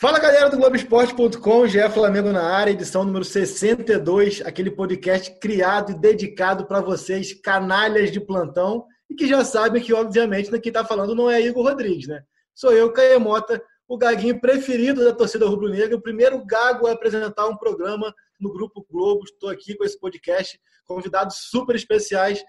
Fala galera do Globoesporte.com, GE Flamengo na área, edição número 62, aquele podcast criado e dedicado para vocês, canalhas de plantão, e que já sabem que, obviamente, quem está falando não é Igor Rodrigues, né? Sou eu, Caemota, o gaguinho preferido da torcida rubro-negra, o primeiro gago a apresentar um programa no Grupo Globo. Estou aqui com esse podcast, convidados super especiais.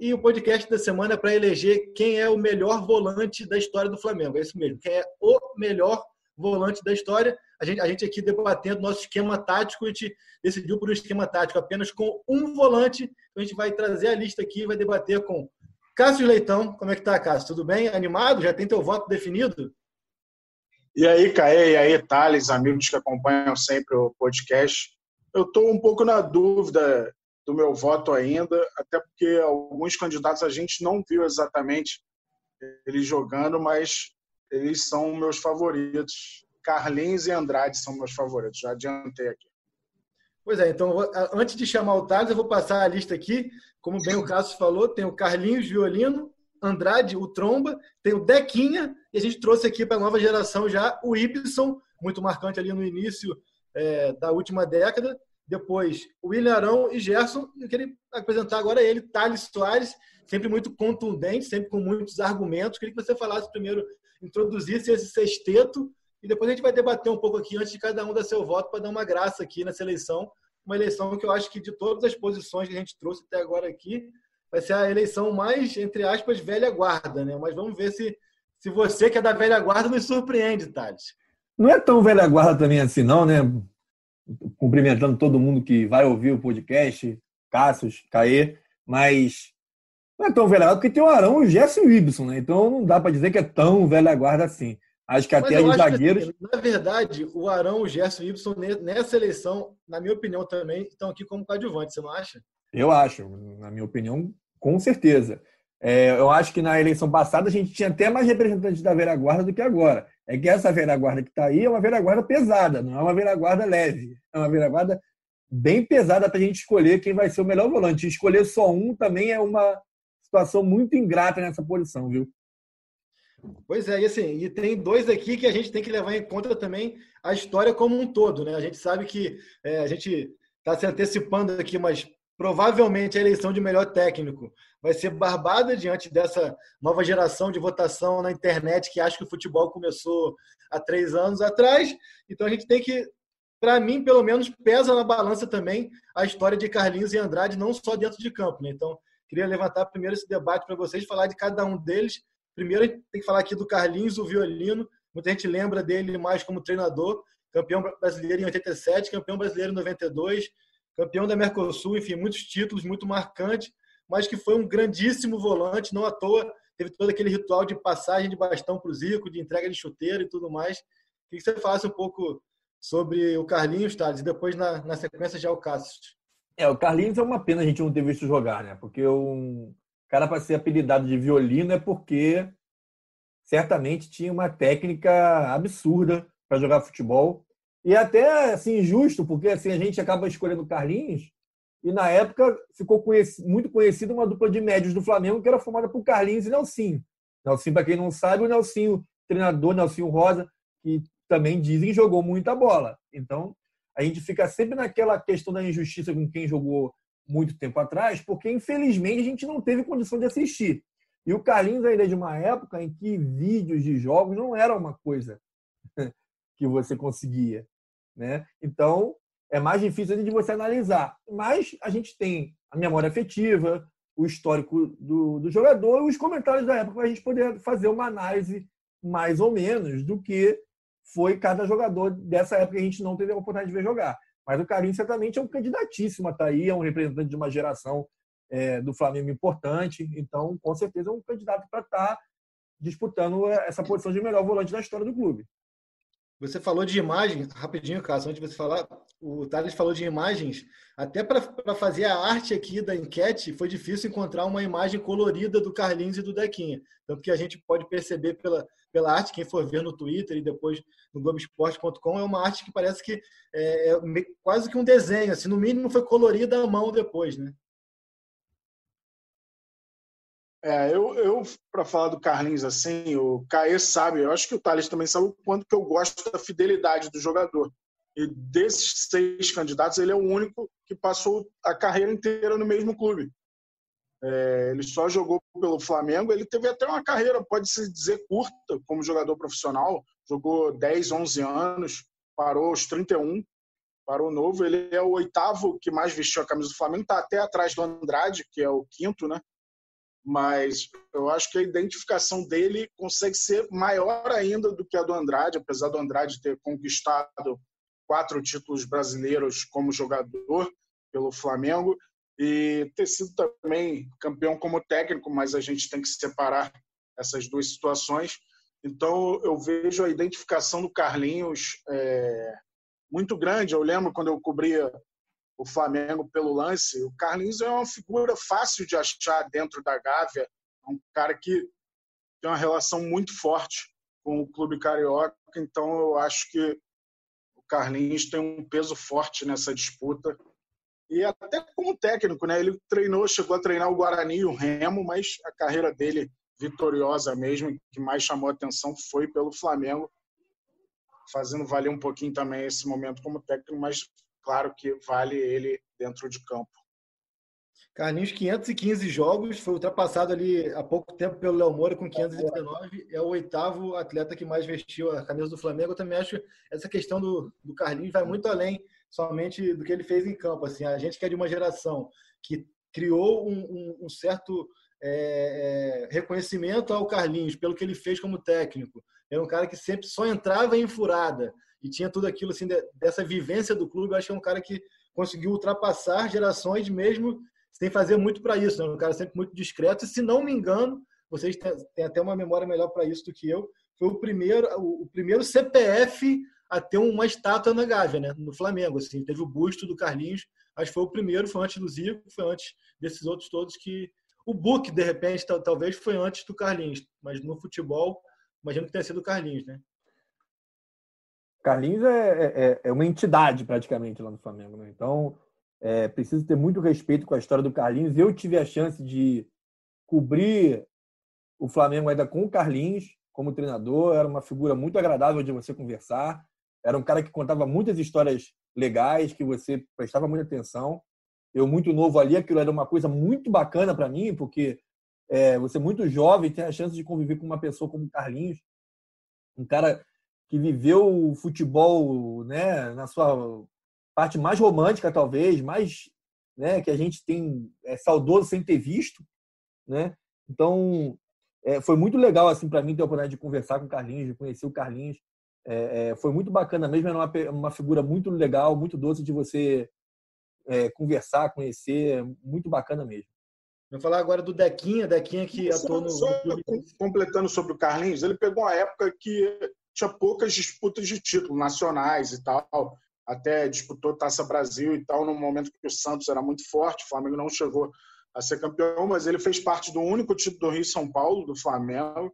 E o podcast da semana é para eleger quem é o melhor volante da história do Flamengo. É isso mesmo, quem é o melhor volante volante da história. A gente, a gente aqui debatendo nosso esquema tático, a gente decidiu por um esquema tático apenas com um volante. Então a gente vai trazer a lista aqui vai debater com Cássio Leitão. Como é que tá, Cássio? Tudo bem? Animado? Já tem teu voto definido? E aí, Caê, e aí, Thales, amigos que acompanham sempre o podcast. Eu estou um pouco na dúvida do meu voto ainda, até porque alguns candidatos a gente não viu exatamente eles jogando, mas eles são meus favoritos. Carlinhos e Andrade são meus favoritos. Já adiantei aqui. Pois é, então antes de chamar o Thales, eu vou passar a lista aqui. Como bem o Cássio falou, tem o Carlinhos Violino, Andrade, o Tromba, tem o Dequinha, e a gente trouxe aqui para a nova geração já o Ibson, muito marcante ali no início é, da última década. Depois o William Arão e Gerson. Eu queria apresentar agora ele, Thales Soares, sempre muito contundente, sempre com muitos argumentos. Queria que você falasse primeiro introduzisse esse sexteto e depois a gente vai debater um pouco aqui antes de cada um dar seu voto para dar uma graça aqui nessa eleição. Uma eleição que eu acho que de todas as posições que a gente trouxe até agora aqui, vai ser a eleição mais, entre aspas, velha guarda, né? Mas vamos ver se, se você que é da velha guarda nos surpreende, Thales. Não é tão velha guarda também assim, não, né? Cumprimentando todo mundo que vai ouvir o podcast, Cassius, Caê, mas não é tão velha guarda, porque tem o Arão, o Gerson e o Ibson, né? Então não dá para dizer que é tão velha guarda assim. Acho que até os zagueiros. Que, assim, na verdade, o Arão, o Gerson e o Ibson, nessa eleição, na minha opinião, também estão aqui como coadjuvantes, você não acha? Eu acho, na minha opinião, com certeza. É, eu acho que na eleição passada a gente tinha até mais representantes da velha guarda do que agora. É que essa velha guarda que está aí é uma velha guarda pesada, não é uma velha guarda leve. É uma velha guarda bem pesada para a gente escolher quem vai ser o melhor volante. Escolher só um também é uma situação muito ingrata nessa posição, viu? Pois é, e assim, e tem dois aqui que a gente tem que levar em conta também a história como um todo, né? A gente sabe que é, a gente está se antecipando aqui, mas provavelmente a eleição de melhor técnico vai ser barbada diante dessa nova geração de votação na internet que acha que o futebol começou há três anos atrás. Então a gente tem que, para mim, pelo menos, pesa na balança também a história de Carlinhos e Andrade, não só dentro de campo. Né? Então Queria levantar primeiro esse debate para vocês, falar de cada um deles. Primeiro, tem que falar aqui do Carlinhos, o violino. Muita gente lembra dele mais como treinador, campeão brasileiro em 87, campeão brasileiro em 92, campeão da Mercosul, enfim, muitos títulos, muito marcante, mas que foi um grandíssimo volante, não à toa. Teve todo aquele ritual de passagem de bastão para o Zico, de entrega de chuteiro e tudo mais. Queria que você falasse um pouco sobre o Carlinhos, Thales, e depois, na, na sequência, já o Cássio. É, o Carlinhos é uma pena a gente não ter visto jogar, né? Porque um cara para ser apelidado de violino é porque certamente tinha uma técnica absurda para jogar futebol. E até assim injusto, porque assim a gente acaba escolhendo o Carlinhos e na época ficou muito conhecida uma dupla de médios do Flamengo que era formada por Carlinhos e Nelsinho. Nelsinho, para quem não sabe, o Nelsinho, treinador Nelsinho Rosa, que também dizem jogou muita bola. Então, a gente fica sempre naquela questão da injustiça com quem jogou muito tempo atrás, porque infelizmente a gente não teve condição de assistir. E o Carlinhos ainda é de uma época em que vídeos de jogos não era uma coisa que você conseguia, né? Então é mais difícil de você analisar. Mas a gente tem a memória afetiva, o histórico do, do jogador e os comentários da época para a gente poder fazer uma análise mais ou menos do que foi cada jogador dessa época que a gente não teve a oportunidade de ver jogar. Mas o Carinho certamente é um candidatíssimo a estar tá aí, é um representante de uma geração é, do Flamengo importante, então com certeza é um candidato para estar tá disputando essa posição de melhor volante da história do clube. Você falou de imagem, rapidinho, Cássio, antes de você falar, o Thales falou de imagens. Até para fazer a arte aqui da enquete, foi difícil encontrar uma imagem colorida do Carlinhos e do Dequinha. Tanto que a gente pode perceber pela, pela arte, quem for ver no Twitter e depois no Globoesporte.com, é uma arte que parece que é, é quase que um desenho. Assim, no mínimo foi colorida à mão depois, né? É, eu, eu para falar do Carlinhos assim, o Caê sabe, eu acho que o Thales também sabe o quanto que eu gosto da fidelidade do jogador. E desses seis candidatos, ele é o único que passou a carreira inteira no mesmo clube. É, ele só jogou pelo Flamengo, ele teve até uma carreira, pode-se dizer, curta como jogador profissional, jogou 10, 11 anos, parou aos 31, parou novo. Ele é o oitavo que mais vestiu a camisa do Flamengo, está até atrás do Andrade, que é o quinto, né? Mas eu acho que a identificação dele consegue ser maior ainda do que a do Andrade, apesar do Andrade ter conquistado quatro títulos brasileiros como jogador pelo Flamengo e ter sido também campeão como técnico, mas a gente tem que separar essas duas situações. Então eu vejo a identificação do Carlinhos é, muito grande. Eu lembro quando eu cobria o Flamengo pelo lance. O Carlinhos é uma figura fácil de achar dentro da Gávea, é um cara que tem uma relação muito forte com o clube carioca, então eu acho que o Carlinhos tem um peso forte nessa disputa. E até como técnico, né? Ele treinou, chegou a treinar o Guarani e o Remo, mas a carreira dele vitoriosa mesmo, que mais chamou atenção foi pelo Flamengo, fazendo valer um pouquinho também esse momento como técnico, mas claro que vale ele dentro de campo. Carlinhos, 515 jogos, foi ultrapassado ali há pouco tempo pelo Léo Moura com 519, é o oitavo atleta que mais vestiu a camisa do Flamengo. Eu também acho essa questão do, do Carlinhos vai muito além somente do que ele fez em campo. Assim, a gente que é de uma geração que criou um, um, um certo é, é, reconhecimento ao Carlinhos pelo que ele fez como técnico. É um cara que sempre só entrava em furada e tinha tudo aquilo assim dessa vivência do clube. Eu acho que é um cara que conseguiu ultrapassar gerações mesmo sem fazer muito para isso. Né? Um cara sempre muito discreto. E se não me engano, vocês têm até uma memória melhor para isso do que eu. Foi o primeiro, o primeiro CPF a ter uma estátua na Gávea, né? No Flamengo, assim, teve o busto do Carlinhos. Acho que foi o primeiro, foi antes do Zico, foi antes desses outros todos que o Book de repente talvez foi antes do Carlinhos, mas no futebol imagino que tenha sido o Carlinhos, né? Carlinhos é, é, é, é, uma entidade praticamente lá no Flamengo, né? Então, é preciso ter muito respeito com a história do Carlinhos. Eu tive a chance de cobrir o Flamengo ainda com o Carlinhos como treinador. Era uma figura muito agradável de você conversar. Era um cara que contava muitas histórias legais, que você prestava muita atenção. Eu, muito novo ali, aquilo era uma coisa muito bacana para mim, porque é, você, muito jovem, tem a chance de conviver com uma pessoa como o Carlinhos, um cara que viveu o futebol né, na sua parte mais romântica, talvez, mais né, que a gente tem é saudoso sem ter visto. Né? Então, é, foi muito legal assim para mim ter a oportunidade de conversar com o Carlinhos, de conhecer o Carlinhos. É, é, foi muito bacana mesmo, era uma, uma figura muito legal, muito doce de você é, conversar, conhecer, muito bacana mesmo. Vamos falar agora do Dequinha, Dequinha que atuou no. Só completando sobre o Carlinhos, ele pegou uma época que tinha poucas disputas de título nacionais e tal. Até disputou Taça Brasil e tal, no momento que o Santos era muito forte. O Flamengo não chegou a ser campeão, mas ele fez parte do único título do Rio São Paulo, do Flamengo.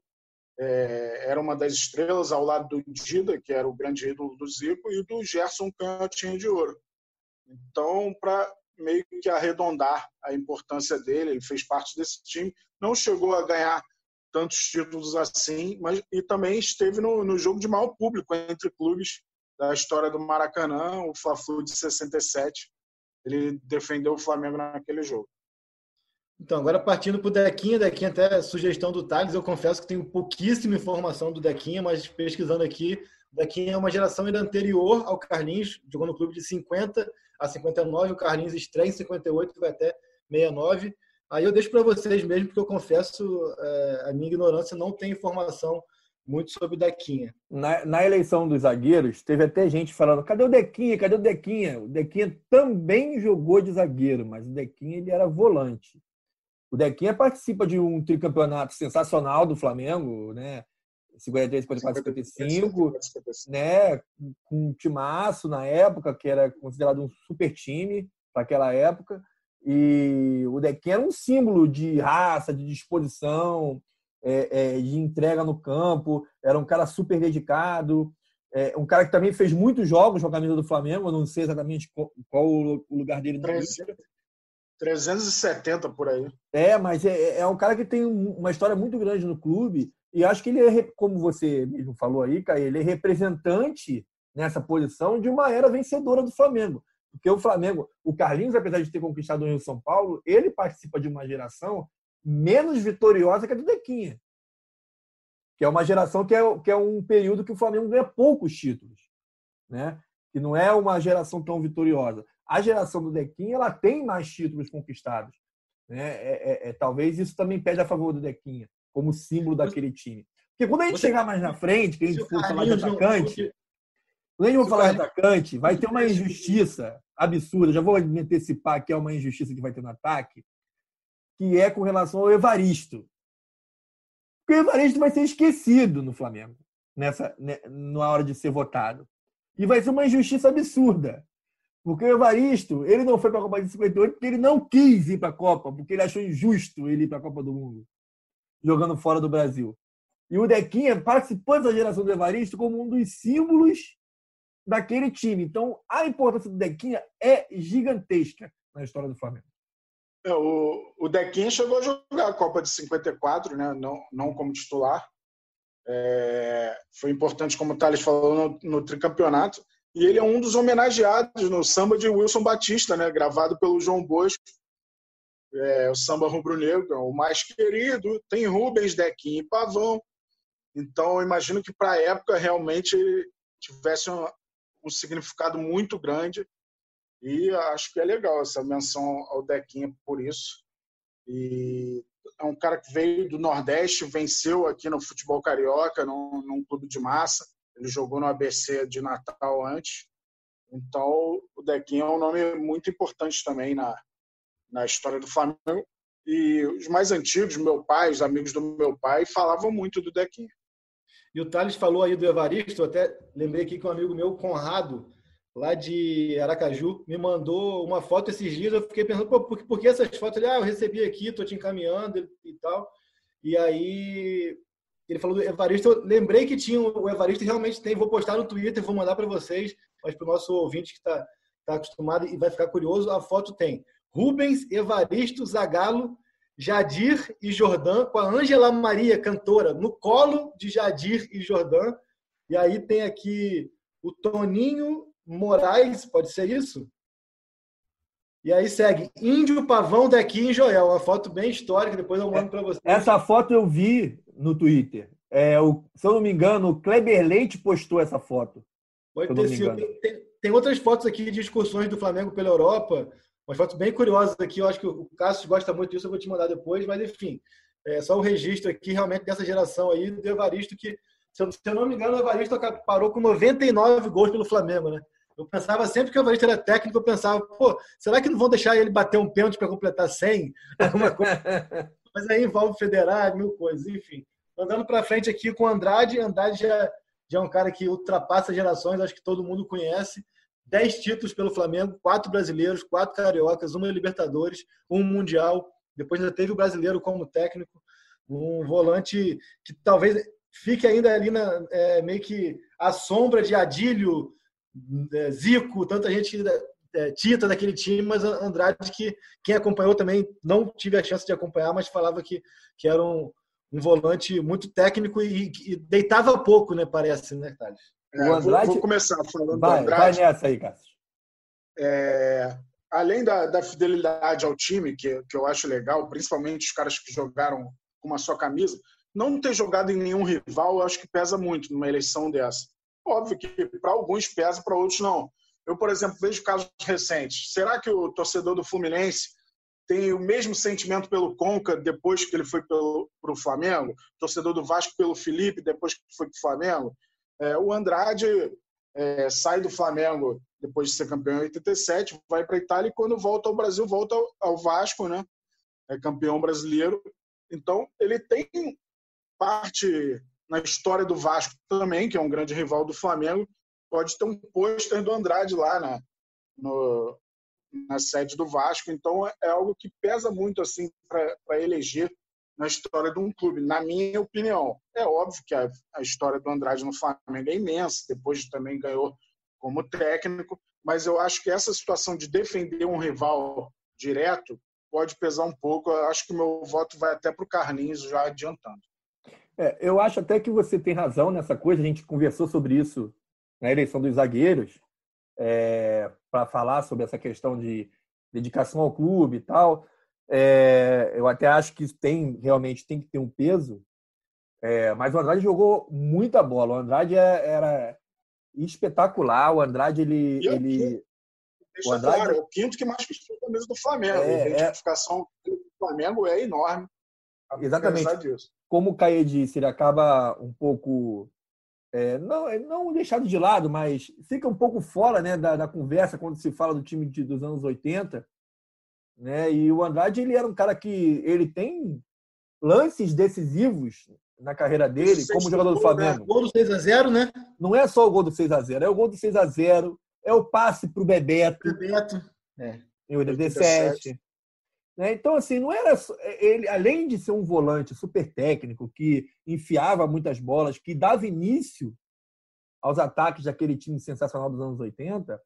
É, era uma das estrelas ao lado do Dida, que era o grande ídolo do Zico, e do Gerson Cantinho de Ouro. Então, para meio que arredondar a importância dele, ele fez parte desse time. Não chegou a ganhar tantos títulos assim, mas e também esteve no, no jogo de maior público entre clubes da história do Maracanã, o Fla-Flu de 67. Ele defendeu o Flamengo naquele jogo. Então, agora partindo para o Dequinha, Dequinha até sugestão do Thales, eu confesso que tenho pouquíssima informação do Dequinha, mas pesquisando aqui, o Dequinha é uma geração ainda anterior ao Carlinhos, jogou no clube de 50 a 59, o Carlinhos estreia em 58, vai até 69. Aí eu deixo para vocês mesmo, porque eu confesso, é, a minha ignorância não tem informação muito sobre o Dequinha. Na, na, eleição dos zagueiros, teve até gente falando: cadê o Dequinha? Cadê o Dequinha? O Dequinha também jogou de zagueiro, mas o Dequinha ele era volante. O Dequinha participa de um tricampeonato sensacional do Flamengo, né? 53, 54, 55, né? Com um timaço na época, que era considerado um super time para aquela época. E o Dequinha era um símbolo de raça, de disposição, é, é, de entrega no campo. Era um cara super dedicado. É, um cara que também fez muitos jogos com a camisa do Flamengo. Eu não sei exatamente qual, qual o lugar dele no 300, 370 por aí. É, mas é, é um cara que tem uma história muito grande no clube e acho que ele é, como você mesmo falou aí, Caio, ele é representante nessa posição de uma era vencedora do Flamengo. Porque o Flamengo, o Carlinhos, apesar de ter conquistado o Rio São Paulo, ele participa de uma geração menos vitoriosa que a do Dequinha. Que é uma geração que é, que é um período que o Flamengo ganha poucos títulos. Né? Que não é uma geração tão vitoriosa. A geração do Dequinha ela tem mais títulos conquistados. Né? É, é, é, talvez isso também pede a favor do Dequinha como símbolo daquele time. Porque quando a gente Você... chegar mais na frente, que a gente for falar de atacante, quando a gente for falar de atacante, vai ter uma injustiça absurda. Já vou me antecipar que é uma injustiça que vai ter no ataque, que é com relação ao Evaristo. Porque o Evaristo vai ser esquecido no Flamengo, nessa, né, na hora de ser votado. E vai ser uma injustiça absurda. Porque o Evaristo, ele não foi para a Copa de 58 porque ele não quis ir para a Copa, porque ele achou injusto ele ir para a Copa do Mundo jogando fora do Brasil. E o Dequinha participou da geração do Evaristo como um dos símbolos daquele time. Então, a importância do Dequinha é gigantesca na história do Flamengo. É, o, o Dequinha chegou a jogar a Copa de 54, né? não, não como titular. É, foi importante, como o Thales falou, no, no, tricampeonato. E ele é um dos homenageados no samba de Wilson Batista, né? gravado pelo João Bosco é, o samba rubro-negro, é o mais querido, tem Rubens, Dequinha e Pavão. Então, imagino que para a época realmente tivesse um, um, significado muito grande e acho que é legal essa menção ao Dequinha por isso. E é um cara que veio do Nordeste, venceu aqui no futebol carioca, num, num clube de massa. Ele jogou no ABC de Natal antes. Então, o Dequinha é um nome muito importante também na, na história do Flamengo. E os mais antigos, meu pai, os amigos do meu pai, falavam muito do Dequinha. E o Thales falou aí do Evaristo, até lembrei aqui que um amigo meu, Conrado, lá de Aracaju, me mandou uma foto esses dias. Eu fiquei pensando, por, por que essas fotos? Ele, ah, eu recebi aqui, estou te encaminhando e tal. E aí ele falou do Evaristo. Eu lembrei que tinha o Evaristo, realmente tem. Vou postar no Twitter, vou mandar para vocês, mas para o nosso ouvinte que está tá acostumado e vai ficar curioso, a foto tem Rubens, Evaristo, Zagalo, Jadir e Jordã, com a Ângela Maria, cantora, no colo de Jadir e Jordã. E aí tem aqui o Toninho Moraes, pode ser isso? E aí segue Índio, Pavão, daqui em Joel. Uma foto bem histórica, depois eu mando para você. Essa foto eu vi no Twitter. É, o, se eu não me engano, o Kleber Leite postou essa foto. Pode ter sido. Tem, tem, outras fotos aqui de excursões do Flamengo pela Europa. Umas fotos bem curiosas aqui, eu acho que o Cássio gosta muito disso, eu vou te mandar depois, mas enfim, é só o registro aqui realmente dessa geração aí do Evaristo, que, se eu, se eu não me engano, o Evaristo parou com 99 gols pelo Flamengo, né? Eu pensava sempre que o Evaristo era técnico, eu pensava, pô, será que não vão deixar ele bater um pênalti para completar 100? Mas aí envolve federal, mil coisas, enfim. Andando para frente aqui com o Andrade, Andrade já, já é um cara que ultrapassa gerações, acho que todo mundo conhece. 10 títulos pelo Flamengo, quatro brasileiros, quatro cariocas, uma Libertadores, um Mundial. Depois ainda teve o brasileiro como técnico, um volante que talvez fique ainda ali na, é, meio que à sombra de Adílio, é, Zico, tanta gente é, tita daquele time, mas Andrade que quem acompanhou também não tive a chance de acompanhar, mas falava que, que era um, um volante muito técnico e, e deitava pouco, né? Parece, né, Thales? É, Andrade... vou, vou, começar falando vai, do Andrade. Vai nessa aí, Cássio. É, além da, da, fidelidade ao time, que, que eu acho legal, principalmente os caras que jogaram com uma só camisa, não ter jogado em nenhum rival, eu acho que pesa muito numa eleição dessa. Óbvio que para alguns pesa, para outros não. Eu, por exemplo, vejo casos recentes. Será que o torcedor do Fluminense tem o mesmo sentimento pelo Conca depois que ele foi para o Flamengo? O torcedor do Vasco pelo Felipe depois que foi para o Flamengo? É, o Andrade é, sai do Flamengo depois de ser campeão em 87, vai para a Itália e quando volta ao Brasil, volta ao, Vasco, né? É campeão brasileiro. Então, ele tem parte na história do Vasco também, que é um grande rival do Flamengo, pode ter um pôster do Andrade lá na, no, na sede do Vasco. Então é algo que pesa muito assim para eleger na história de um clube, na minha opinião. É óbvio que a, a história do Andrade no Flamengo é imensa, depois também ganhou como técnico, mas eu acho que essa situação de defender um rival direto pode pesar um pouco. Eu acho que o meu voto vai até para o Carlinhos, já adiantando. É, eu acho até que você tem razão nessa coisa. A gente conversou sobre isso na eleição dos zagueiros, é, para falar sobre essa questão de dedicação ao clube e tal. É, eu até acho que tem realmente tem que ter um peso. É, mas o Andrade jogou muita bola. O Andrade é, era espetacular. O Andrade ele, ele o Andrade claro, é o quinto que mais vestiu a camisa do Flamengo. É, a é. identificação é... do Flamengo é enorme. Exatamente. Como o Caê disse, ele acaba um pouco é, não, não deixado de lado, mas fica um pouco fora né, da, da conversa quando se fala do time de, dos anos 80. Né? E o Andrade ele era um cara que ele tem lances decisivos na carreira dele como jogador do Flamengo. Né? Gol do 6 a 0 né? Não é só o gol do 6 a 0 é o gol do 6 a 0 é o passe para o Bebeto. Bebeto. É. Em 87. Né? Então, assim, não era. Ele, além de ser um volante super técnico, que enfiava muitas bolas, que dava início aos ataques daquele time sensacional dos anos 80,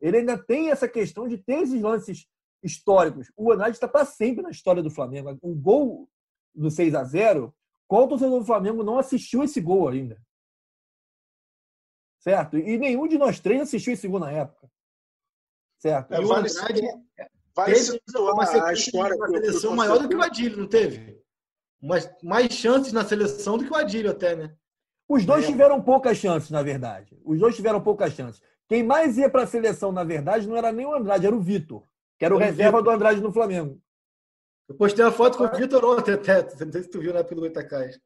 ele ainda tem essa questão de ter esses lances históricos. O Andrade está para sempre na história do Flamengo. O gol do 6 a 0 qual torcedor do Flamengo não assistiu esse gol ainda? Certo? E nenhum de nós três assistiu esse gol na época. Certo? É, vale, Andrade, vale situar a história. Uma seleção maior do que o Adílio, não teve? Mais, mais chances na seleção do que o Adílio até, né? Os dois é. tiveram poucas chances, na verdade. Os dois tiveram poucas chances. Quem mais ia para a seleção, na verdade, não era nem o Andrade, era o Vitor, que era o reserva do Andrade no Flamengo. Eu postei uma foto com o Vitor ontem até. Não sei se tu viu na época do Goitacás.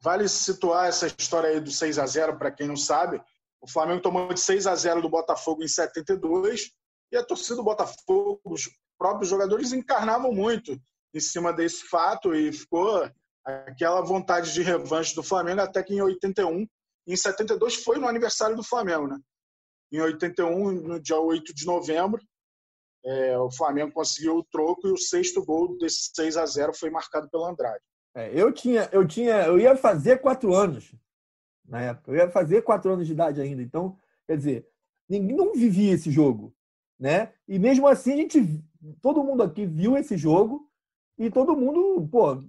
Vale situar essa história aí do 6 a 0 para quem não sabe. O Flamengo tomou de 6 a 0 do Botafogo em 72 e a torcida do Botafogo, os próprios jogadores encarnavam muito em cima desse fato e ficou aquela vontade de revanche do Flamengo até que em 81, em 72 foi no aniversário do Flamengo, né? Em 81, no dia 8 de novembro, é, o Flamengo conseguiu o troco e o sexto gol desse 6 a 0 foi marcado pelo Andrade. É, eu tinha, eu tinha, eu ia fazer quatro anos na época. Eu ia fazer quatro anos de idade ainda. Então, quer dizer, ninguém não vivia esse jogo, né? E mesmo assim a gente, todo mundo aqui viu esse jogo e todo mundo, pô,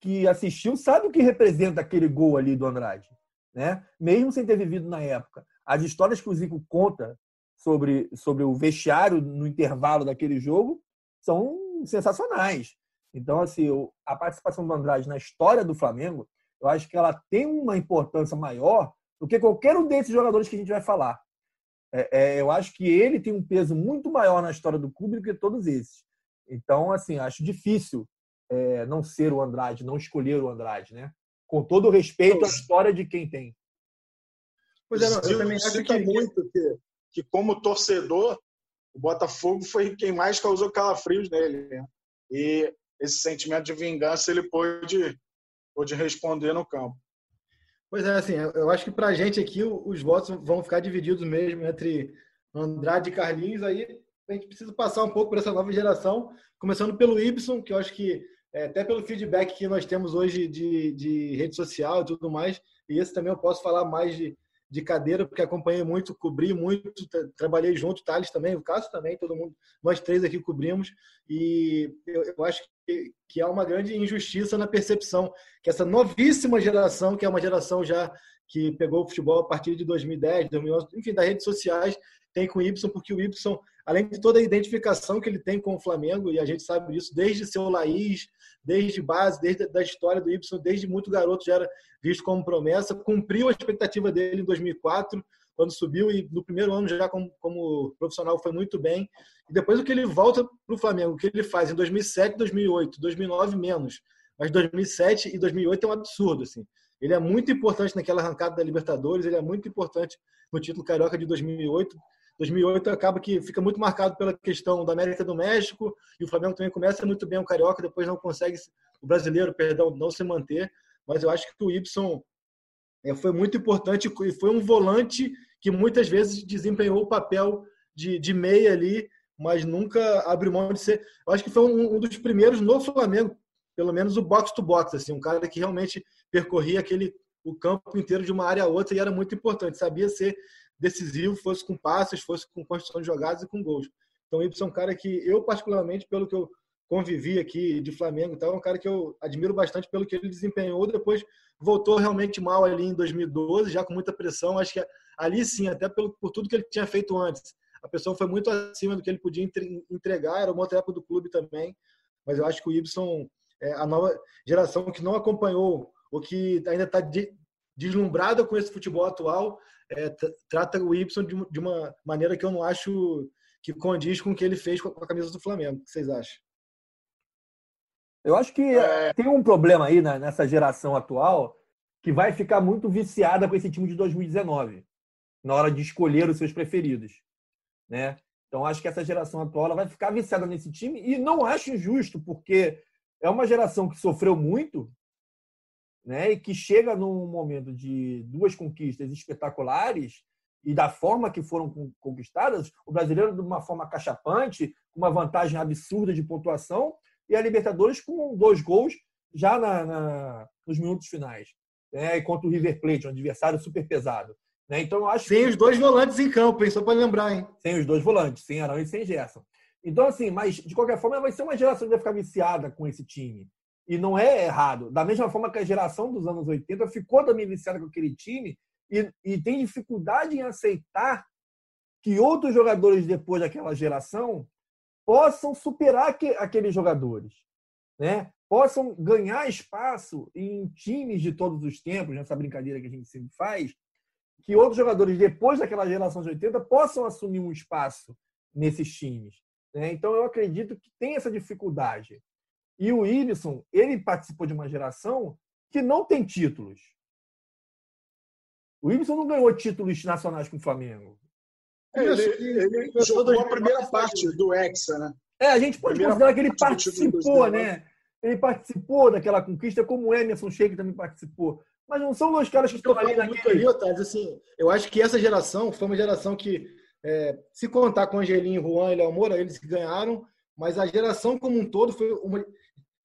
que assistiu sabe o que representa aquele gol ali do Andrade, né? Mesmo sem ter vivido na época. As histórias que o Zico conta sobre, sobre o vestiário no intervalo daquele jogo são sensacionais. Então, assim, a participação do Andrade na história do Flamengo, eu acho que ela tem uma importância maior do que qualquer um desses jogadores que a gente vai falar. É, é, eu acho que ele tem um peso muito maior na história do clube do que todos esses. Então, assim, acho difícil é, não ser o Andrade, não escolher o Andrade, né? Com todo o respeito à história de quem tem. Pois é, não, eu também acho que muito que que como torcedor, o Botafogo foi quem mais causou calafrios nele. Né? E esse sentimento de vingança ele pôde, pôde responder no campo. Pois é, assim, eu acho que para a gente aqui os votos vão ficar divididos mesmo entre Andrade e Carlinhos. Aí a gente precisa passar um pouco para essa nova geração, começando pelo Ibson, que eu acho que, é, até pelo feedback que nós temos hoje de, de rede social e tudo mais, e esse também eu posso falar mais de, de cadeira, porque acompanhei muito, cobri muito, trabalhei junto, Thales também, o Cássio também, todo mundo, nós três aqui cobrimos, e eu, eu acho que, que há uma grande injustiça na percepção que essa novíssima geração, que é uma geração já que pegou o futebol a partir de 2010, 2011, enfim, das redes sociais, tem com o Y, porque o Y, além de toda a identificação que ele tem com o Flamengo, e a gente sabe disso desde seu Laís, desde base, desde a história do Y, desde muito garoto já era visto como promessa, cumpriu a expectativa dele em 2004, quando subiu e no primeiro ano já como, como profissional foi muito bem. E depois o que ele volta para o Flamengo, o que ele faz em 2007, 2008, 2009 menos, mas 2007 e 2008 é um absurdo assim. Ele é muito importante naquela arrancada da Libertadores, ele é muito importante no título carioca de 2008. 2008 acaba que fica muito marcado pela questão da América do México e o Flamengo também começa muito bem o carioca, depois não consegue o brasileiro, perdão, não se manter mas eu acho que o Ibson é, foi muito importante e foi um volante que muitas vezes desempenhou o papel de, de meia ali, mas nunca abriu mão de ser. Eu acho que foi um, um dos primeiros no Flamengo, pelo menos o box to box, assim, um cara que realmente percorria aquele o campo inteiro de uma área a outra e era muito importante, sabia ser decisivo, fosse com passes, fosse com construção de jogadas e com gols. Então, o Ibson é um cara que eu, particularmente, pelo que eu convivi aqui de Flamengo e tal, é um cara que eu admiro bastante pelo que ele desempenhou. Depois voltou realmente mal ali em 2012, já com muita pressão. Acho que ali sim, até pelo, por tudo que ele tinha feito antes. A pessoa foi muito acima do que ele podia entregar, era uma outra época do clube também. Mas eu acho que o Ibson, é a nova geração que não acompanhou, ou que ainda está deslumbrada com esse futebol atual, é, trata o Ibson de, de uma maneira que eu não acho que condiz com o que ele fez com a camisa do Flamengo. O que vocês acham? Eu acho que é... tem um problema aí né, nessa geração atual que vai ficar muito viciada com esse time de 2019 na hora de escolher os seus preferidos, né? Então acho que essa geração atual vai ficar viciada nesse time e não acho injusto porque é uma geração que sofreu muito, né? E que chega num momento de duas conquistas espetaculares e da forma que foram conquistadas, o brasileiro de uma forma cachapante, com uma vantagem absurda de pontuação, e a Libertadores com dois gols já na, na nos minutos finais, né? contra o River Plate, um adversário super pesado. Né? Então, eu acho sem que... os dois volantes em campo, hein? só para lembrar. Hein? Sem os dois volantes, sem Arão e sem Gerson. Então, assim, mas de qualquer forma, vai ser uma geração que vai ficar viciada com esse time. E não é errado. Da mesma forma que a geração dos anos 80 ficou também viciada com aquele time e, e tem dificuldade em aceitar que outros jogadores depois daquela geração possam superar aqueles jogadores, né? Possam ganhar espaço em times de todos os tempos, nessa brincadeira que a gente sempre faz, que outros jogadores depois daquela geração de 80 possam assumir um espaço nesses times. Né? Então eu acredito que tem essa dificuldade. E o Ibson, ele participou de uma geração que não tem títulos. O Ibson não ganhou títulos nacionais com o Flamengo. É, ele, ele, ele jogou a primeira parte do Hexa, né? É, a gente pode primeira considerar que ele participou, né? Ele participou daquela conquista, como o Emerson Sheik também participou. Mas não são dois caras que estão ali naquele... Ali, Otávio, assim, eu acho que essa geração foi uma geração que, é, se contar com Angelinho, Juan e Léo Moura, eles ganharam, mas a geração como um todo foi uma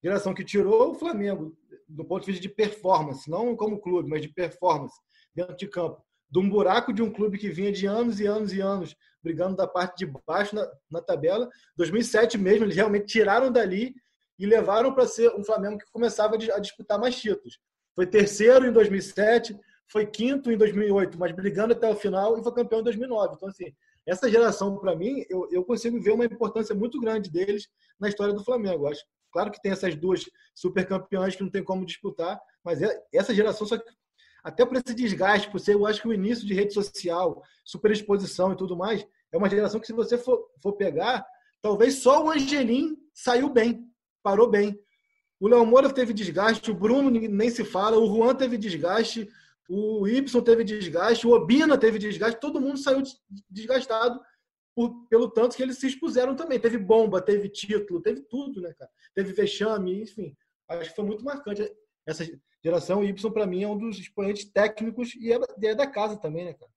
geração que tirou o Flamengo do ponto de vista de performance, não como clube, mas de performance dentro de campo de um buraco de um clube que vinha de anos e anos e anos brigando da parte de baixo na, na tabela. 2007 mesmo, eles realmente tiraram dali e levaram para ser um Flamengo que começava a disputar mais títulos. Foi terceiro em 2007, foi quinto em 2008, mas brigando até o final e foi campeão em 2009. Então, assim, essa geração, para mim, eu, eu consigo ver uma importância muito grande deles na história do Flamengo. Acho, claro que tem essas duas super campeões que não tem como disputar, mas é, essa geração só até por esse desgaste, por ser, eu acho que o início de rede social, superexposição e tudo mais, é uma geração que, se você for, for pegar, talvez só o Angelim saiu bem, parou bem. O Léo Moura teve desgaste, o Bruno nem se fala, o Juan teve desgaste, o Y teve desgaste, o Obina teve desgaste, todo mundo saiu desgastado por, pelo tanto que eles se expuseram também. Teve bomba, teve título, teve tudo, né, cara? Teve vexame, enfim. Acho que foi muito marcante essa geração Y, para mim, é um dos expoentes técnicos e é, é da casa também, né, cara?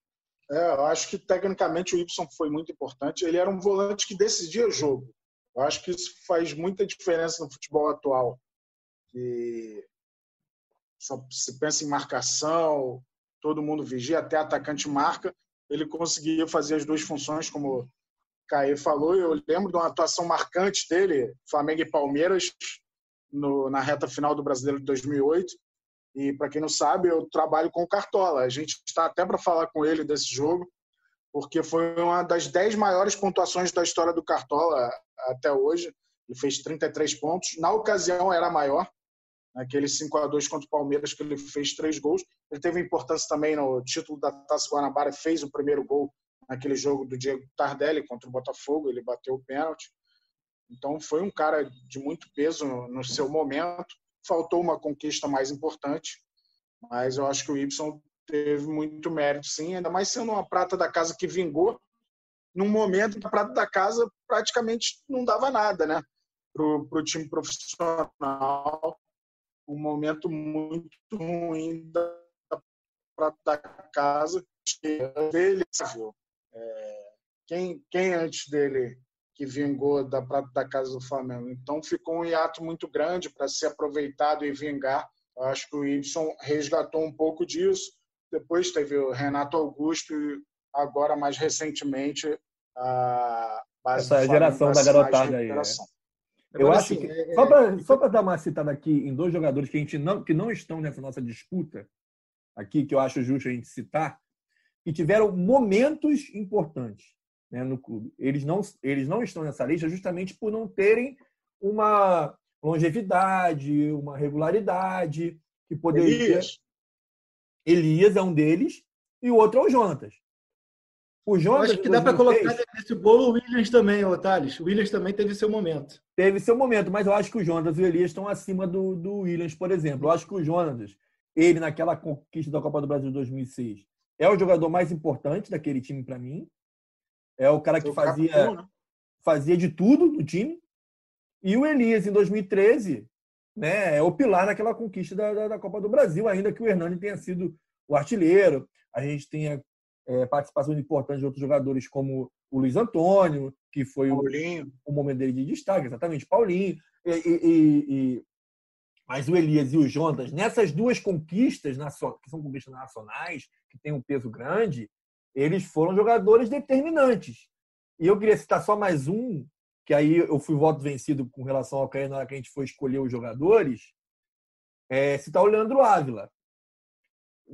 É, eu acho que tecnicamente o Y foi muito importante. Ele era um volante que decidia jogo. Eu acho que isso faz muita diferença no futebol atual. Que só se pensa em marcação, todo mundo vigia, até atacante marca. Ele conseguia fazer as duas funções, como o Caê falou. Eu lembro de uma atuação marcante dele, Flamengo e Palmeiras, no, na reta final do Brasileiro de 2008. E para quem não sabe, eu trabalho com o Cartola. A gente está até para falar com ele desse jogo, porque foi uma das dez maiores pontuações da história do Cartola até hoje. Ele fez 33 pontos. Na ocasião era maior, naquele 5 a 2 contra o Palmeiras, que ele fez três gols. Ele teve importância também no título da Taça Guanabara, fez o primeiro gol naquele jogo do Diego Tardelli contra o Botafogo, ele bateu o pênalti. Então foi um cara de muito peso no seu momento faltou uma conquista mais importante, mas eu acho que o Y teve muito mérito, sim, ainda mais sendo uma prata da casa que vingou num momento que a prata da casa praticamente não dava nada, né, para o time profissional. Um momento muito ruim da prata da casa. Ele, é, quem, quem antes dele que vingou da prata da casa do Flamengo? Então ficou um hiato muito grande para ser aproveitado e vingar. Eu acho que o Ibson resgatou um pouco disso. Depois teve o Renato Augusto e agora mais recentemente a base essa geração da garotada aí. É. Eu acho assim, que é, só para é, só para dar uma citada aqui em dois jogadores que a gente não que não estão nessa nossa disputa aqui que eu acho justo a gente citar que tiveram momentos importantes né, no clube. Eles não eles não estão nessa lista justamente por não terem uma longevidade, uma regularidade que poderia Elias. Elias é um deles e o outro é o Jonatas. O Jonas, acho que dá para colocar nesse bolo o Williams também, o Thales. O Williams também teve seu momento. Teve seu momento, mas eu acho que o Jonas e o Elias estão acima do, do Williams, por exemplo. Eu acho que o Jonas, ele naquela conquista da Copa do Brasil de 2006, é o jogador mais importante daquele time para mim. É o cara que fazia, capitão, né? fazia de tudo no time. E o Elias, em 2013, né, é o pilar naquela conquista da, da, da Copa do Brasil, ainda que o Hernani tenha sido o artilheiro. A gente tenha é, participação importante de outros jogadores, como o Luiz Antônio, que foi o, o, momento dele de destaque, exatamente, Paulinho. E, e, e, mas o Elias e o Jonas, nessas duas conquistas, que são conquistas nacionais, que têm um peso grande, eles foram jogadores determinantes. E eu queria citar só mais um, que aí eu fui voto vencido com relação ao Caio na hora que a gente foi escolher os jogadores, é citar o Leandro Ávila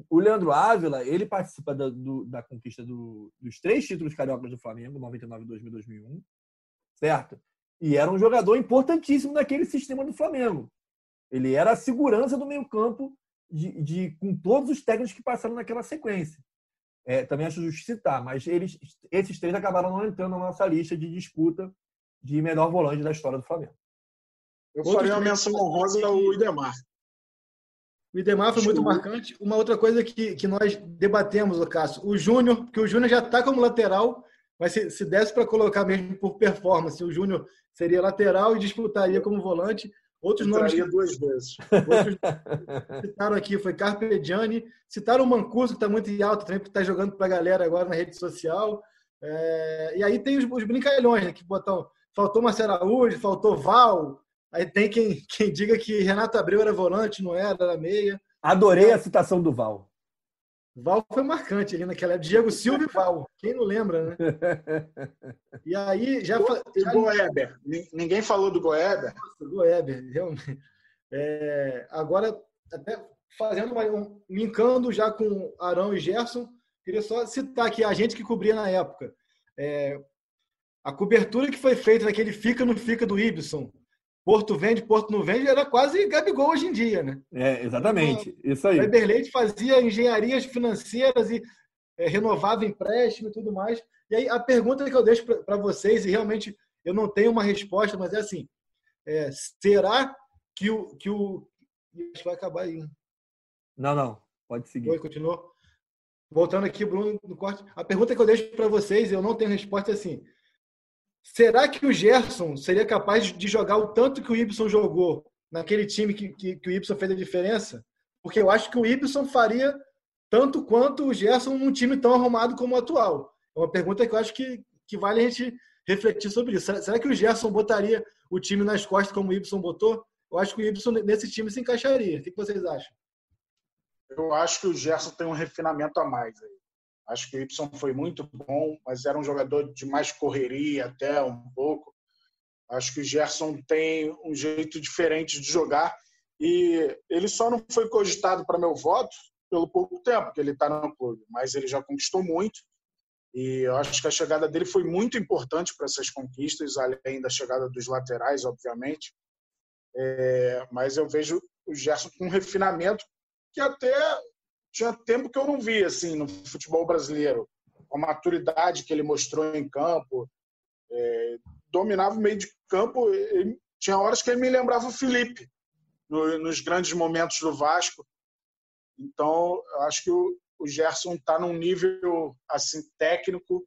o Leandro Ávila, ele participa da, do, da conquista do, dos três títulos cariocas do Flamengo, 99, 2000 2001, certo? E era um jogador importantíssimo naquele sistema do Flamengo. Ele era a segurança do meio campo de, de com todos os técnicos que passaram naquela sequência. É, também acho justo citar, mas eles, esses três acabaram não entrando na nossa lista de disputa de melhor volante da história do Flamengo. Eu faria uma menção honrosa ao Idemar. O Idemar foi muito marcante. Uma outra coisa que, que nós debatemos, o Cássio, o Júnior, que o Júnior já está como lateral, mas se, se desse para colocar mesmo por performance, o Júnior seria lateral e disputaria como volante. Outros nomes. Que, duas vezes. Outros citaram aqui foi Carpegiani, citaram o Mancuso, que está muito em alta também, que está jogando para a galera agora na rede social. É, e aí tem os, os brincalhões, né, que botam. Faltou Marcelo Araújo, faltou Val, Aí tem quem, quem diga que Renato Abreu era volante, não era, era meia. Adorei a citação do Val. Val foi marcante ali naquela época. Diego Silva e Val. Quem não lembra, né? E aí já. E Goeber. Ninguém falou do Goeber. Nossa, Goeber, realmente. É, agora, até fazendo uma, um, linkando já com Arão e Gerson, queria só citar aqui a gente que cobria na época. É, a cobertura que foi feita naquele Fica no Fica do Ibson, Porto vende, Porto não vende, era quase Gabigol hoje em dia, né? É, exatamente. Isso aí. O Eberleite fazia engenharias financeiras e é, renovava empréstimo e tudo mais. E aí a pergunta que eu deixo para vocês, e realmente eu não tenho uma resposta, mas é assim: é, será que o. Que o... Acho que vai acabar aí. Não, não. Pode seguir. Oi, continuou. Voltando aqui, Bruno, no corte. A pergunta que eu deixo para vocês, eu não tenho resposta, é assim: Será que o Gerson seria capaz de jogar o tanto que o Ibson jogou naquele time que, que, que o Ibson fez a diferença? Porque eu acho que o Ibson faria tanto quanto o Gerson num time tão arrumado como o atual. É uma pergunta que eu acho que, que vale a gente refletir sobre isso. Será que o Gerson botaria o time nas costas como o Ibson botou? Eu acho que o Ibson nesse time se encaixaria. O que vocês acham? Eu acho que o Gerson tem um refinamento a mais aí. Acho que o Y foi muito bom, mas era um jogador de mais correria até um pouco. Acho que o Gerson tem um jeito diferente de jogar e ele só não foi cogitado para meu voto pelo pouco tempo que ele está no clube, mas ele já conquistou muito e eu acho que a chegada dele foi muito importante para essas conquistas, além da chegada dos laterais, obviamente. É, mas eu vejo o Gerson com um refinamento que até tinha tempo que eu não via assim no futebol brasileiro. A maturidade que ele mostrou em campo, é, dominava o meio de campo. tinha horas que ele me lembrava o Felipe no, nos grandes momentos do Vasco. Então, acho que o, o Gerson está num nível assim técnico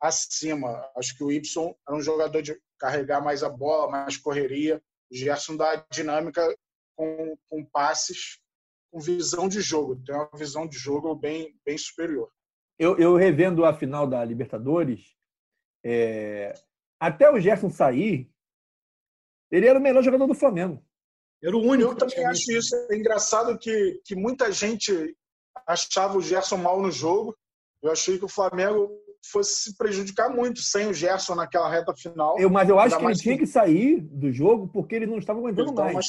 acima. Acho que o Y é um jogador de carregar mais a bola, mais correria. O Gerson dá dinâmica com, com passes, com visão de jogo. Tem uma visão de jogo bem, bem superior. Eu, eu revendo a final da Libertadores, é, até o Gerson sair, ele era o melhor jogador do Flamengo. Era o único. Eu também acho isso. É engraçado que, que muita gente achava o Gerson mal no jogo. Eu achei que o Flamengo fosse se prejudicar muito sem o Gerson naquela reta final. Eu, mas eu acho que ele tinha que sair do jogo porque ele não estava aguentando ele mais.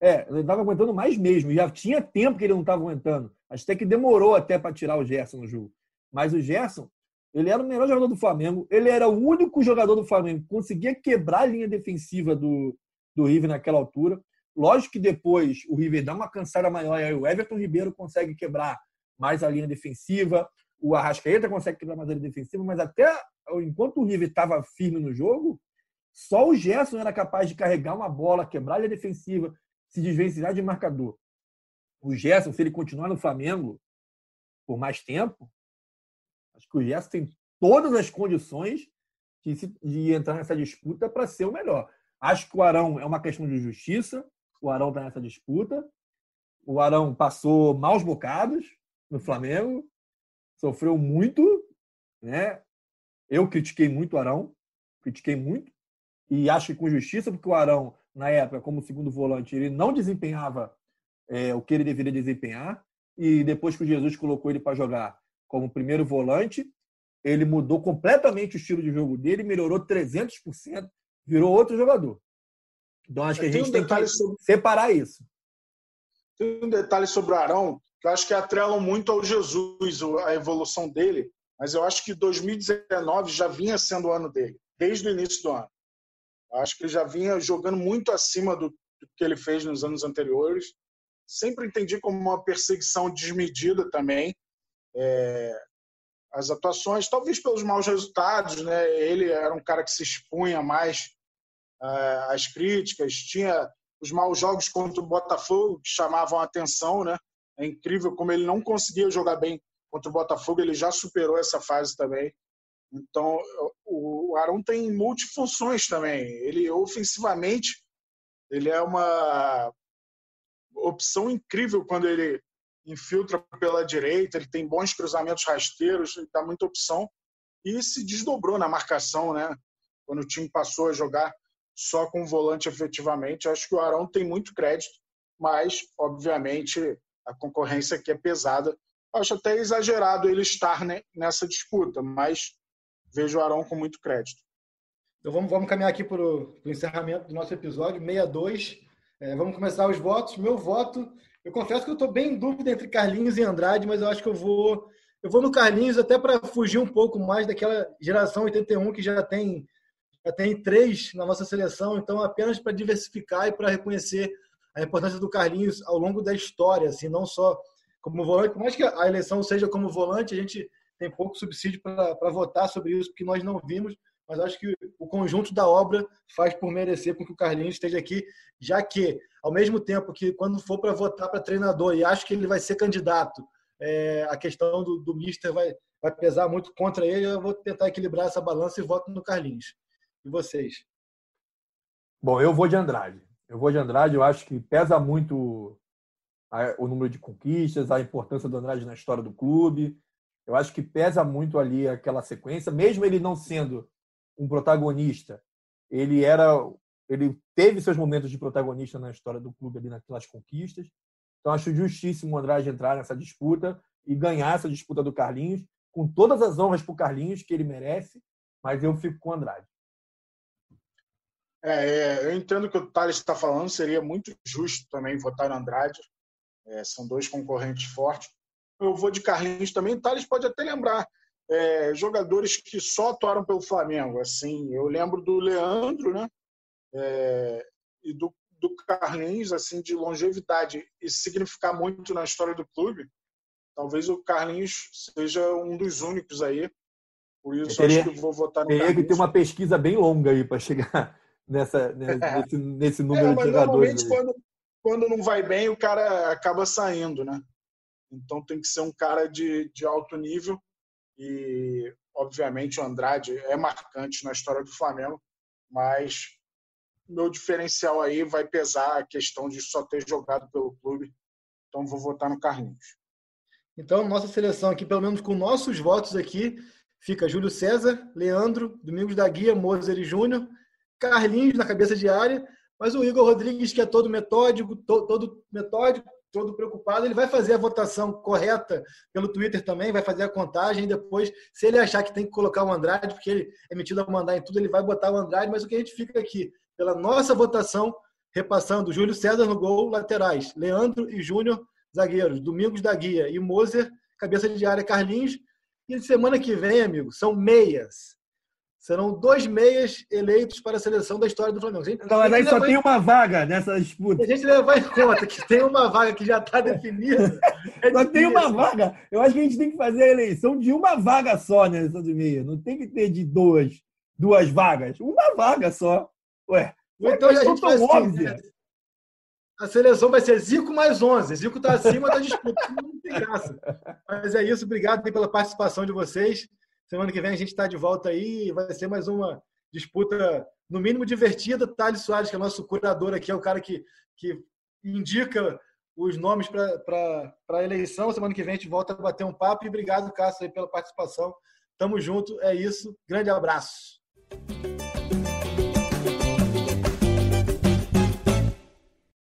É, ele estava aguentando mais mesmo. Já tinha tempo que ele não estava aguentando. Até que demorou até para tirar o Gerson no jogo. Mas o Gerson, ele era o melhor jogador do Flamengo. Ele era o único jogador do Flamengo que conseguia quebrar a linha defensiva do, do River naquela altura. Lógico que depois o River dá uma cansada maior e aí o Everton Ribeiro consegue quebrar mais a linha defensiva, o Arrascaeta consegue quebrar mais a linha defensiva, mas até enquanto o River estava firme no jogo, só o Gerson era capaz de carregar uma bola, quebrar a linha defensiva, se desvencilhar de marcador. O Gerson, se ele continuar no Flamengo por mais tempo, acho que o Gerson tem todas as condições de, de entrar nessa disputa para ser o melhor. Acho que o Arão é uma questão de justiça. O Arão está nessa disputa. O Arão passou maus bocados no Flamengo, sofreu muito, né? Eu critiquei muito o Arão, critiquei muito e acho que com justiça, porque o Arão na época como segundo volante ele não desempenhava é, o que ele deveria desempenhar e depois que o Jesus colocou ele para jogar como primeiro volante, ele mudou completamente o estilo de jogo dele, melhorou 300%, virou outro jogador. Então acho que a gente tem, um tem que sobre... separar isso. Tem um detalhe sobre o Arão que eu acho que atrelam muito ao Jesus, a evolução dele, mas eu acho que 2019 já vinha sendo o ano dele, desde o início do ano. Acho que ele já vinha jogando muito acima do, do que ele fez nos anos anteriores. Sempre entendi como uma perseguição desmedida também. É, as atuações, talvez pelos maus resultados, né? Ele era um cara que se expunha mais uh, às críticas, tinha os maus jogos contra o Botafogo que chamavam a atenção, né? É incrível como ele não conseguia jogar bem contra o Botafogo, ele já superou essa fase também. Então, o Arão tem multifunções também. Ele ofensivamente, ele é uma opção incrível quando ele infiltra pela direita, ele tem bons cruzamentos rasteiros, ele dá muita opção e se desdobrou na marcação, né? Quando o time passou a jogar só com o volante efetivamente, acho que o Arão tem muito crédito, mas obviamente a concorrência aqui é pesada. Acho até exagerado ele estar nessa disputa, mas vejo o Arão com muito crédito. Então vamos, vamos caminhar aqui para o encerramento do nosso episódio, 62. É, vamos começar os votos. Meu voto eu confesso que eu estou bem em dúvida entre Carlinhos e Andrade, mas eu acho que eu vou eu vou no Carlinhos até para fugir um pouco mais daquela geração 81 que já tem já tem três na nossa seleção, então apenas para diversificar e para reconhecer a importância do Carlinhos ao longo da história, assim, não só como volante, por mais que a eleição seja como volante, a gente tem pouco subsídio para votar sobre isso, porque nós não vimos, mas acho que o conjunto da obra faz por merecer com que o Carlinhos esteja aqui, já que, ao mesmo tempo que quando for para votar para treinador e acho que ele vai ser candidato, é, a questão do, do Mister vai, vai pesar muito contra ele, eu vou tentar equilibrar essa balança e voto no Carlinhos. E vocês? Bom, eu vou de Andrade. Eu vou de Andrade, eu acho que pesa muito o número de conquistas, a importância do Andrade na história do clube. Eu acho que pesa muito ali aquela sequência, mesmo ele não sendo um protagonista. Ele era, ele teve seus momentos de protagonista na história do clube ali naquelas conquistas. Então acho justíssimo o Andrade entrar nessa disputa e ganhar essa disputa do Carlinhos, com todas as honras para o Carlinhos que ele merece, mas eu fico com o Andrade. É, é, eu entendo que o Thales está falando, seria muito justo também votar no Andrade. É, são dois concorrentes fortes. Eu vou de Carlinhos também. Thales pode até lembrar é, jogadores que só atuaram pelo Flamengo. Assim, eu lembro do Leandro, né? É, e do, do Carlinhos, assim, de longevidade e significar muito na história do clube. Talvez o Carlinhos seja um dos únicos aí. Por isso teria, acho que vou votar no teria Carlinhos. que ter uma pesquisa bem longa aí para chegar nessa, nesse, nesse número é, de jogadores. Normalmente, quando, quando não vai bem, o cara acaba saindo, né? Então tem que ser um cara de, de alto nível e, obviamente, o Andrade é marcante na história do Flamengo, mas meu diferencial aí vai pesar a questão de só ter jogado pelo clube. Então vou votar no Carlinhos. Então, nossa seleção aqui, pelo menos com nossos votos aqui, fica Júlio César, Leandro, Domingos da Guia, Moser e Júnior, Carlinhos na cabeça de área, mas o Igor Rodrigues, que é todo metódico, to, todo metódico, todo preocupado, ele vai fazer a votação correta pelo Twitter também, vai fazer a contagem, depois, se ele achar que tem que colocar o Andrade, porque ele é metido a mandar em tudo, ele vai botar o Andrade, mas o que a gente fica aqui, pela nossa votação, repassando Júlio César no gol, laterais, Leandro e Júnior, zagueiros, Domingos da Guia e Moser, cabeça de área Carlinhos, e semana que vem, amigo, são meias. Serão dois meias eleitos para a seleção da história do Flamengo. Gente, não, mas aí só tem em... uma vaga nessa disputa. Se a gente levar em conta que tem uma vaga que já está definida. É só tem uma vaga. Eu acho que a gente tem que fazer a eleição de uma vaga só eleição de meia. Não tem que ter de duas, duas vagas. Uma vaga só. Ué. Então a gente faz assim, né? A seleção vai ser Zico mais 11. Zico está acima da disputa. Não tem graça. Mas é isso. Obrigado pela participação de vocês. Semana que vem a gente está de volta aí. Vai ser mais uma disputa, no mínimo, divertida. Thales Soares, que é nosso curador aqui, é o cara que, que indica os nomes para a eleição. Semana que vem a gente volta a bater um papo. E obrigado, Cássio, aí, pela participação. Tamo junto. É isso. Grande abraço.